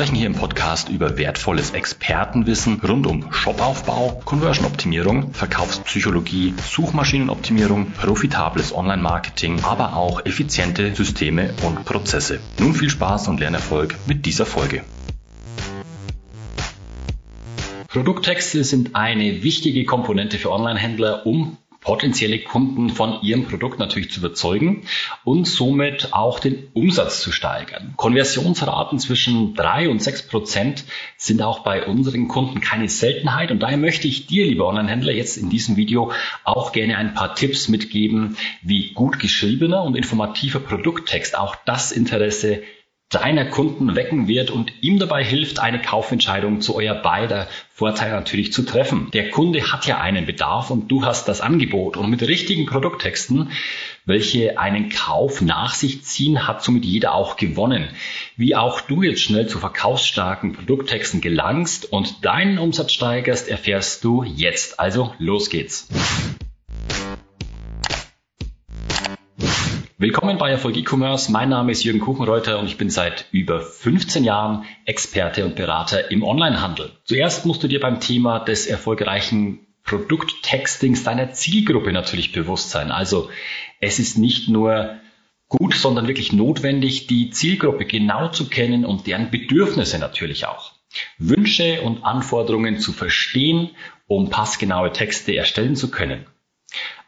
sprechen hier im Podcast über wertvolles Expertenwissen rund um Shopaufbau, Conversion-Optimierung, Verkaufspsychologie, Suchmaschinenoptimierung, profitables Online-Marketing, aber auch effiziente Systeme und Prozesse. Nun viel Spaß und Lernerfolg mit dieser Folge. Produkttexte sind eine wichtige Komponente für Online-Händler, um potenzielle Kunden von ihrem Produkt natürlich zu überzeugen und somit auch den Umsatz zu steigern. Konversionsraten zwischen drei und sechs Prozent sind auch bei unseren Kunden keine Seltenheit und daher möchte ich dir, lieber Online-Händler, jetzt in diesem Video auch gerne ein paar Tipps mitgeben, wie gut geschriebener und informativer Produkttext auch das Interesse deiner Kunden wecken wird und ihm dabei hilft, eine Kaufentscheidung zu euer beider Vorteil natürlich zu treffen. Der Kunde hat ja einen Bedarf und du hast das Angebot und mit richtigen Produkttexten, welche einen Kauf nach sich ziehen, hat somit jeder auch gewonnen. Wie auch du jetzt schnell zu verkaufsstarken Produkttexten gelangst und deinen Umsatz steigerst, erfährst du jetzt. Also los geht's. Willkommen bei Erfolg E-Commerce. Mein Name ist Jürgen Kuchenreuter und ich bin seit über 15 Jahren Experte und Berater im Onlinehandel. Zuerst musst du dir beim Thema des erfolgreichen Produkttextings deiner Zielgruppe natürlich bewusst sein. Also es ist nicht nur gut, sondern wirklich notwendig, die Zielgruppe genau zu kennen und deren Bedürfnisse natürlich auch. Wünsche und Anforderungen zu verstehen, um passgenaue Texte erstellen zu können.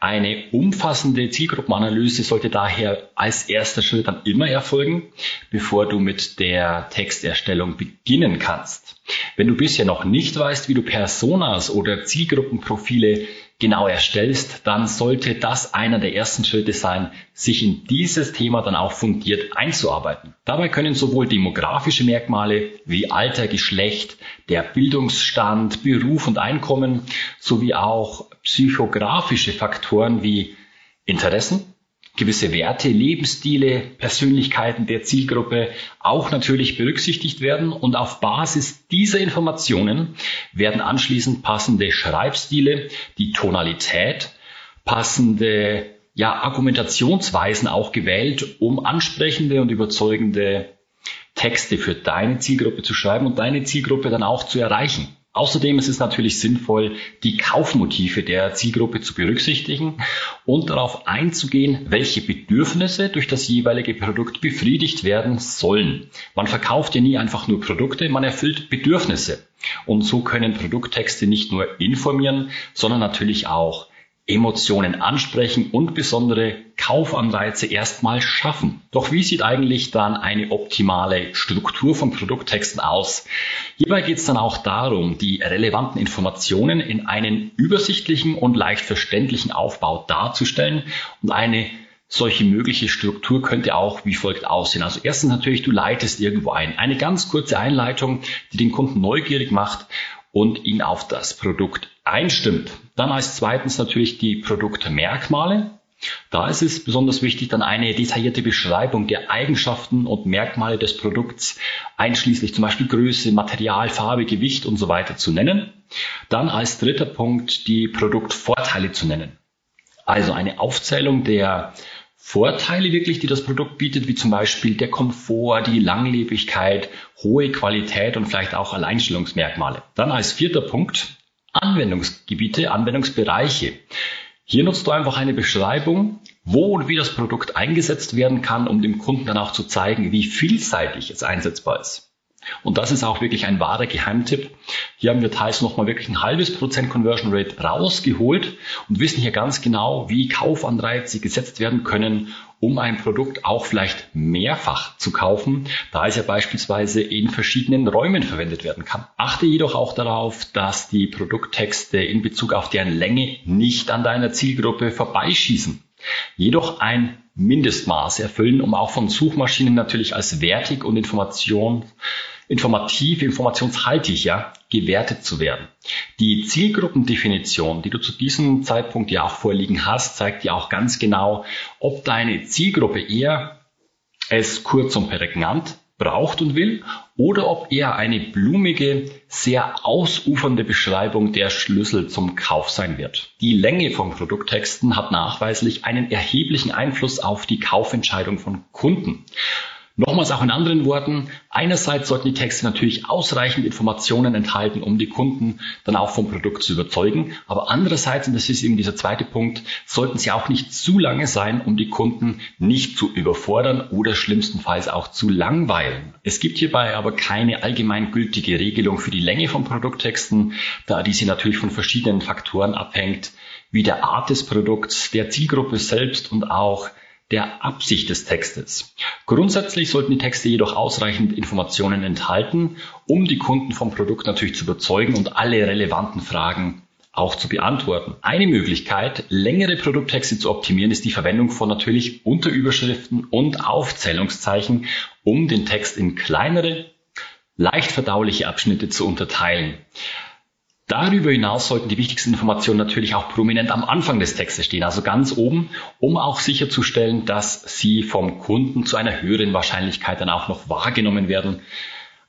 Eine umfassende Zielgruppenanalyse sollte daher als erster Schritt dann immer erfolgen, bevor du mit der Texterstellung beginnen kannst. Wenn du bisher noch nicht weißt, wie du Personas oder Zielgruppenprofile genau erstellst, dann sollte das einer der ersten Schritte sein, sich in dieses Thema dann auch fundiert einzuarbeiten. Dabei können sowohl demografische Merkmale wie Alter, Geschlecht, der Bildungsstand, Beruf und Einkommen sowie auch psychografische Faktoren wie Interessen, gewisse Werte, Lebensstile, Persönlichkeiten der Zielgruppe auch natürlich berücksichtigt werden und auf Basis dieser Informationen werden anschließend passende Schreibstile, die Tonalität, passende ja, Argumentationsweisen auch gewählt, um ansprechende und überzeugende Texte für deine Zielgruppe zu schreiben und deine Zielgruppe dann auch zu erreichen. Außerdem ist es natürlich sinnvoll, die Kaufmotive der Zielgruppe zu berücksichtigen und darauf einzugehen, welche Bedürfnisse durch das jeweilige Produkt befriedigt werden sollen. Man verkauft ja nie einfach nur Produkte, man erfüllt Bedürfnisse. Und so können Produkttexte nicht nur informieren, sondern natürlich auch Emotionen ansprechen und besondere Kaufanreize erstmal schaffen. Doch wie sieht eigentlich dann eine optimale Struktur von Produkttexten aus? Hierbei geht es dann auch darum, die relevanten Informationen in einen übersichtlichen und leicht verständlichen Aufbau darzustellen und eine solche mögliche Struktur könnte auch wie folgt aussehen. Also erstens natürlich, du leitest irgendwo ein. Eine ganz kurze Einleitung, die den Kunden neugierig macht und ihn auf das Produkt einstimmt. Dann als zweitens natürlich die Produktmerkmale. Da ist es besonders wichtig, dann eine detaillierte Beschreibung der Eigenschaften und Merkmale des Produkts, einschließlich zum Beispiel Größe, Material, Farbe, Gewicht und so weiter zu nennen. Dann als dritter Punkt die Produktvorteile zu nennen. Also eine Aufzählung der Vorteile wirklich, die das Produkt bietet, wie zum Beispiel der Komfort, die Langlebigkeit, hohe Qualität und vielleicht auch Alleinstellungsmerkmale. Dann als vierter Punkt Anwendungsgebiete, Anwendungsbereiche. Hier nutzt du einfach eine Beschreibung, wo und wie das Produkt eingesetzt werden kann, um dem Kunden dann auch zu zeigen, wie vielseitig es einsetzbar ist. Und das ist auch wirklich ein wahrer Geheimtipp. Hier haben wir teils nochmal wirklich ein halbes Prozent Conversion Rate rausgeholt und wissen hier ganz genau, wie Kaufanreize gesetzt werden können, um ein Produkt auch vielleicht mehrfach zu kaufen, da es ja beispielsweise in verschiedenen Räumen verwendet werden kann. Achte jedoch auch darauf, dass die Produkttexte in Bezug auf deren Länge nicht an deiner Zielgruppe vorbeischießen. Jedoch ein Mindestmaß erfüllen, um auch von Suchmaschinen natürlich als wertig und Information informativ, informationshaltig, ja, gewertet zu werden. Die Zielgruppendefinition, die du zu diesem Zeitpunkt ja auch vorliegen hast, zeigt dir auch ganz genau, ob deine Zielgruppe eher es kurz und prägnant braucht und will oder ob eher eine blumige, sehr ausufernde Beschreibung der Schlüssel zum Kauf sein wird. Die Länge von Produkttexten hat nachweislich einen erheblichen Einfluss auf die Kaufentscheidung von Kunden. Nochmals auch in anderen Worten, einerseits sollten die Texte natürlich ausreichend Informationen enthalten, um die Kunden dann auch vom Produkt zu überzeugen, aber andererseits, und das ist eben dieser zweite Punkt, sollten sie auch nicht zu lange sein, um die Kunden nicht zu überfordern oder schlimmstenfalls auch zu langweilen. Es gibt hierbei aber keine allgemeingültige Regelung für die Länge von Produkttexten, da diese natürlich von verschiedenen Faktoren abhängt, wie der Art des Produkts, der Zielgruppe selbst und auch der Absicht des Textes. Grundsätzlich sollten die Texte jedoch ausreichend Informationen enthalten, um die Kunden vom Produkt natürlich zu überzeugen und alle relevanten Fragen auch zu beantworten. Eine Möglichkeit, längere Produkttexte zu optimieren, ist die Verwendung von natürlich Unterüberschriften und Aufzählungszeichen, um den Text in kleinere, leicht verdauliche Abschnitte zu unterteilen. Darüber hinaus sollten die wichtigsten Informationen natürlich auch prominent am Anfang des Textes stehen, also ganz oben, um auch sicherzustellen, dass sie vom Kunden zu einer höheren Wahrscheinlichkeit dann auch noch wahrgenommen werden.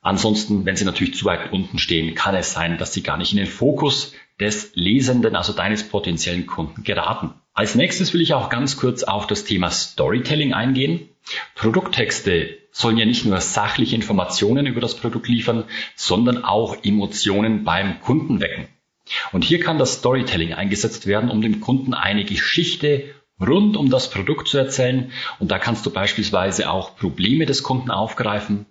Ansonsten, wenn sie natürlich zu weit unten stehen, kann es sein, dass sie gar nicht in den Fokus des Lesenden, also deines potenziellen Kunden geraten. Als nächstes will ich auch ganz kurz auf das Thema Storytelling eingehen. Produkttexte sollen ja nicht nur sachliche Informationen über das Produkt liefern, sondern auch Emotionen beim Kunden wecken. Und hier kann das Storytelling eingesetzt werden, um dem Kunden eine Geschichte rund um das Produkt zu erzählen. Und da kannst du beispielsweise auch Probleme des Kunden aufgreifen,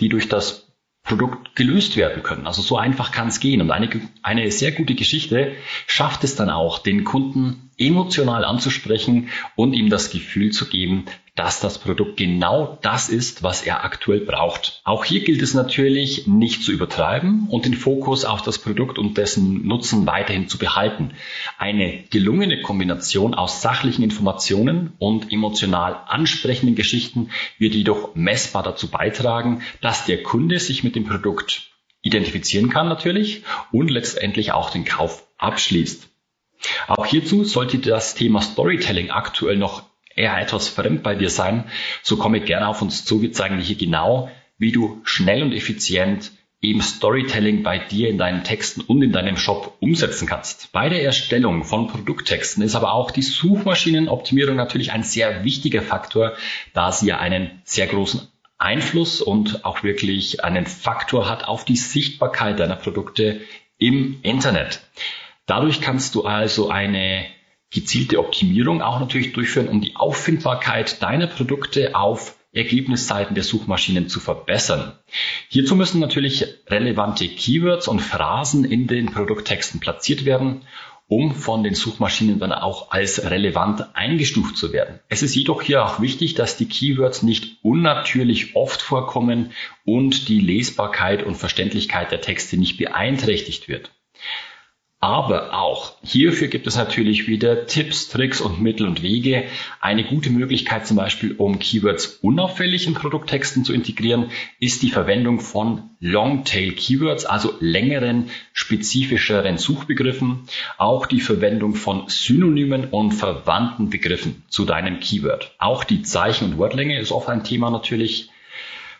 die durch das Produkt gelöst werden können. Also so einfach kann es gehen. Und eine, eine sehr gute Geschichte schafft es dann auch, den Kunden emotional anzusprechen und ihm das Gefühl zu geben, dass das Produkt genau das ist, was er aktuell braucht. Auch hier gilt es natürlich nicht zu übertreiben und den Fokus auf das Produkt und dessen Nutzen weiterhin zu behalten. Eine gelungene Kombination aus sachlichen Informationen und emotional ansprechenden Geschichten wird jedoch messbar dazu beitragen, dass der Kunde sich mit dem Produkt identifizieren kann natürlich und letztendlich auch den Kauf abschließt. Auch hierzu sollte das Thema Storytelling aktuell noch eher etwas fremd bei dir sein, so komme gerne auf uns zu. Wir zeigen dir hier genau, wie du schnell und effizient eben Storytelling bei dir in deinen Texten und in deinem Shop umsetzen kannst. Bei der Erstellung von Produkttexten ist aber auch die Suchmaschinenoptimierung natürlich ein sehr wichtiger Faktor, da sie ja einen sehr großen Einfluss und auch wirklich einen Faktor hat auf die Sichtbarkeit deiner Produkte im Internet. Dadurch kannst du also eine gezielte Optimierung auch natürlich durchführen, um die Auffindbarkeit deiner Produkte auf Ergebnisseiten der Suchmaschinen zu verbessern. Hierzu müssen natürlich relevante Keywords und Phrasen in den Produkttexten platziert werden, um von den Suchmaschinen dann auch als relevant eingestuft zu werden. Es ist jedoch hier auch wichtig, dass die Keywords nicht unnatürlich oft vorkommen und die Lesbarkeit und Verständlichkeit der Texte nicht beeinträchtigt wird. Aber auch hierfür gibt es natürlich wieder Tipps, Tricks und Mittel und Wege. Eine gute Möglichkeit zum Beispiel, um Keywords unauffällig in Produkttexten zu integrieren, ist die Verwendung von Longtail Keywords, also längeren, spezifischeren Suchbegriffen. Auch die Verwendung von Synonymen und verwandten Begriffen zu deinem Keyword. Auch die Zeichen- und Wortlänge ist oft ein Thema natürlich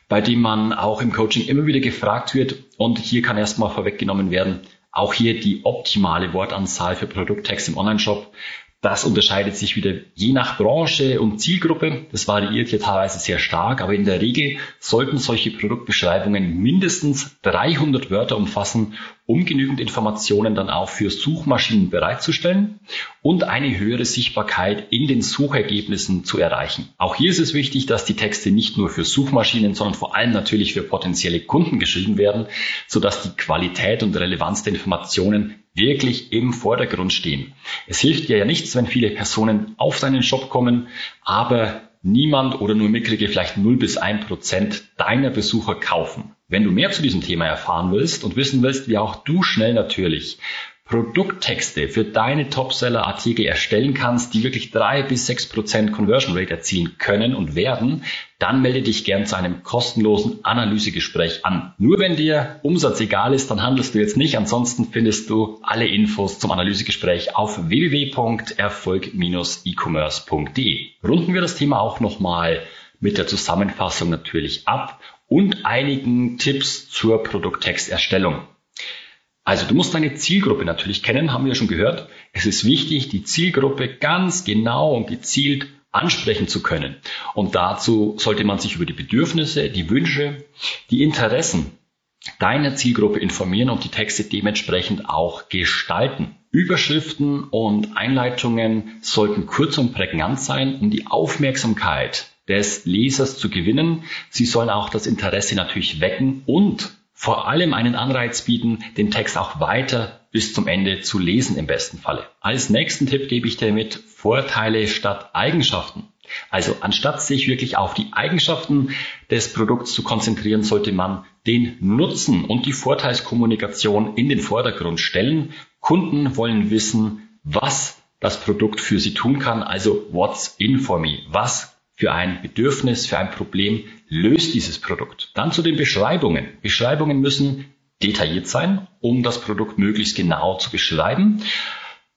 bei dem man auch im Coaching immer wieder gefragt wird. Und hier kann erstmal vorweggenommen werden, auch hier die optimale Wortanzahl für Produkttext im Onlineshop. Das unterscheidet sich wieder je nach Branche und Zielgruppe. Das variiert hier teilweise sehr stark, aber in der Regel sollten solche Produktbeschreibungen mindestens 300 Wörter umfassen, um genügend Informationen dann auch für Suchmaschinen bereitzustellen und eine höhere Sichtbarkeit in den Suchergebnissen zu erreichen. Auch hier ist es wichtig, dass die Texte nicht nur für Suchmaschinen, sondern vor allem natürlich für potenzielle Kunden geschrieben werden, sodass die Qualität und Relevanz der Informationen wirklich im Vordergrund stehen. Es hilft dir ja nichts, wenn viele Personen auf deinen Shop kommen, aber niemand oder nur mickrige vielleicht 0 bis 1 Prozent deiner Besucher kaufen. Wenn du mehr zu diesem Thema erfahren willst und wissen willst, wie auch du schnell natürlich Produkttexte für deine Topseller-Artikel erstellen kannst, die wirklich drei bis sechs Prozent Conversion Rate erzielen können und werden, dann melde dich gern zu einem kostenlosen Analysegespräch an. Nur wenn dir Umsatz egal ist, dann handelst du jetzt nicht. Ansonsten findest du alle Infos zum Analysegespräch auf www.erfolg-e-commerce.de. Runden wir das Thema auch nochmal mit der Zusammenfassung natürlich ab und einigen Tipps zur Produkttexterstellung. Also du musst deine Zielgruppe natürlich kennen, haben wir schon gehört. Es ist wichtig, die Zielgruppe ganz genau und gezielt ansprechen zu können. Und dazu sollte man sich über die Bedürfnisse, die Wünsche, die Interessen deiner Zielgruppe informieren und die Texte dementsprechend auch gestalten. Überschriften und Einleitungen sollten kurz und prägnant sein, um die Aufmerksamkeit des Lesers zu gewinnen. Sie sollen auch das Interesse natürlich wecken und vor allem einen Anreiz bieten, den Text auch weiter bis zum Ende zu lesen im besten Falle. Als nächsten Tipp gebe ich dir mit Vorteile statt Eigenschaften. Also anstatt sich wirklich auf die Eigenschaften des Produkts zu konzentrieren, sollte man den Nutzen und die Vorteilskommunikation in den Vordergrund stellen. Kunden wollen wissen, was das Produkt für sie tun kann, also what's in for me? Was für ein Bedürfnis, für ein Problem löst dieses Produkt. Dann zu den Beschreibungen. Beschreibungen müssen detailliert sein, um das Produkt möglichst genau zu beschreiben.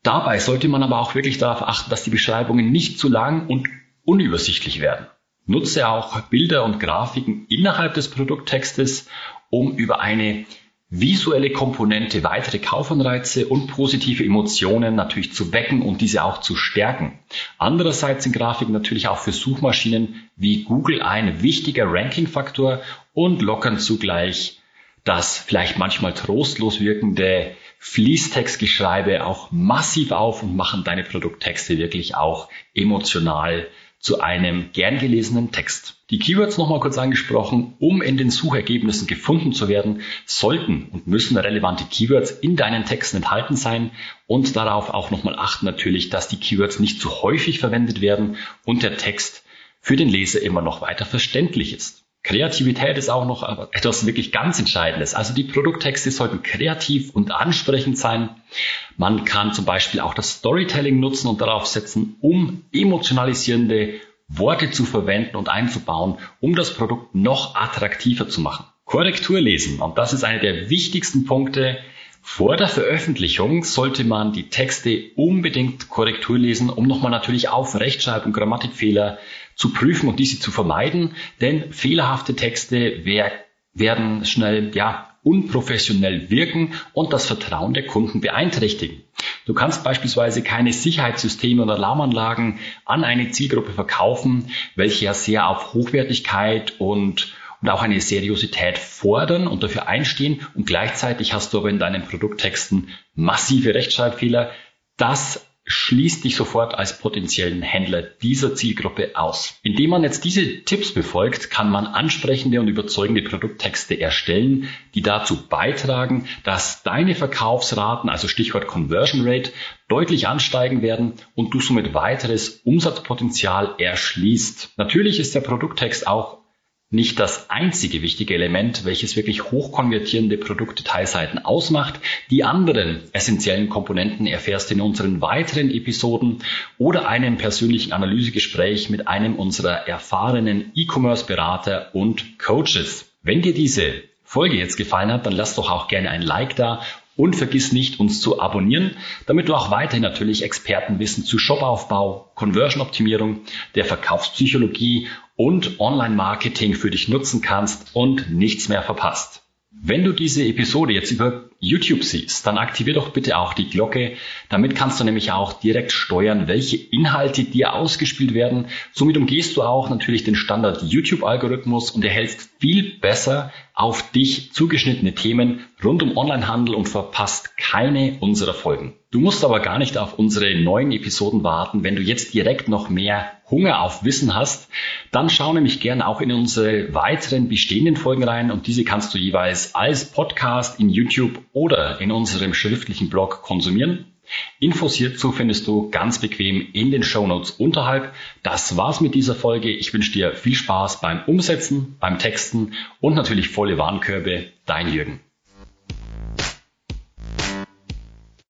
Dabei sollte man aber auch wirklich darauf achten, dass die Beschreibungen nicht zu lang und unübersichtlich werden. Nutze auch Bilder und Grafiken innerhalb des Produkttextes, um über eine visuelle Komponente weitere Kaufanreize und positive Emotionen natürlich zu wecken und diese auch zu stärken. Andererseits sind Grafiken natürlich auch für Suchmaschinen wie Google ein wichtiger Ranking-Faktor und lockern zugleich das vielleicht manchmal trostlos wirkende Fließtextgeschreibe auch massiv auf und machen deine Produkttexte wirklich auch emotional zu einem gern gelesenen Text. Die Keywords nochmal kurz angesprochen, um in den Suchergebnissen gefunden zu werden, sollten und müssen relevante Keywords in deinen Texten enthalten sein und darauf auch nochmal achten natürlich, dass die Keywords nicht zu häufig verwendet werden und der Text für den Leser immer noch weiter verständlich ist. Kreativität ist auch noch etwas wirklich ganz Entscheidendes. Also die Produkttexte sollten kreativ und ansprechend sein. Man kann zum Beispiel auch das Storytelling nutzen und darauf setzen, um emotionalisierende Worte zu verwenden und einzubauen, um das Produkt noch attraktiver zu machen. Korrektur lesen. Und das ist einer der wichtigsten Punkte. Vor der Veröffentlichung sollte man die Texte unbedingt Korrektur lesen, um nochmal natürlich auf Rechtschreib- und Grammatikfehler zu prüfen und diese zu vermeiden, denn fehlerhafte Texte werden schnell, ja, unprofessionell wirken und das Vertrauen der Kunden beeinträchtigen. Du kannst beispielsweise keine Sicherheitssysteme und Alarmanlagen an eine Zielgruppe verkaufen, welche ja sehr auf Hochwertigkeit und und auch eine Seriosität fordern und dafür einstehen und gleichzeitig hast du aber in deinen Produkttexten massive Rechtschreibfehler. Das schließt dich sofort als potenziellen Händler dieser Zielgruppe aus. Indem man jetzt diese Tipps befolgt, kann man ansprechende und überzeugende Produkttexte erstellen, die dazu beitragen, dass deine Verkaufsraten, also Stichwort Conversion Rate, deutlich ansteigen werden und du somit weiteres Umsatzpotenzial erschließt. Natürlich ist der Produkttext auch nicht das einzige wichtige Element, welches wirklich hochkonvertierende Produktdetailseiten ausmacht. Die anderen essentiellen Komponenten erfährst du in unseren weiteren Episoden oder einem persönlichen Analysegespräch mit einem unserer erfahrenen E-Commerce-Berater und Coaches. Wenn dir diese Folge jetzt gefallen hat, dann lass doch auch gerne ein Like da und vergiss nicht, uns zu abonnieren, damit du auch weiterhin natürlich Expertenwissen zu Shopaufbau, Conversion-Optimierung, der Verkaufspsychologie und Online-Marketing für dich nutzen kannst und nichts mehr verpasst. Wenn du diese Episode jetzt über YouTube siehst, dann aktivier doch bitte auch die Glocke. Damit kannst du nämlich auch direkt steuern, welche Inhalte dir ausgespielt werden. Somit umgehst du auch natürlich den Standard YouTube-Algorithmus und erhältst viel besser auf dich zugeschnittene Themen rund um Onlinehandel und verpasst keine unserer Folgen. Du musst aber gar nicht auf unsere neuen Episoden warten. Wenn du jetzt direkt noch mehr Hunger auf Wissen hast, dann schau nämlich gerne auch in unsere weiteren bestehenden Folgen rein und diese kannst du jeweils als Podcast in YouTube oder in unserem schriftlichen Blog konsumieren. Infos hierzu findest du ganz bequem in den Show Notes unterhalb. Das war's mit dieser Folge. Ich wünsche dir viel Spaß beim Umsetzen, beim Texten und natürlich volle Warenkörbe. Dein Jürgen.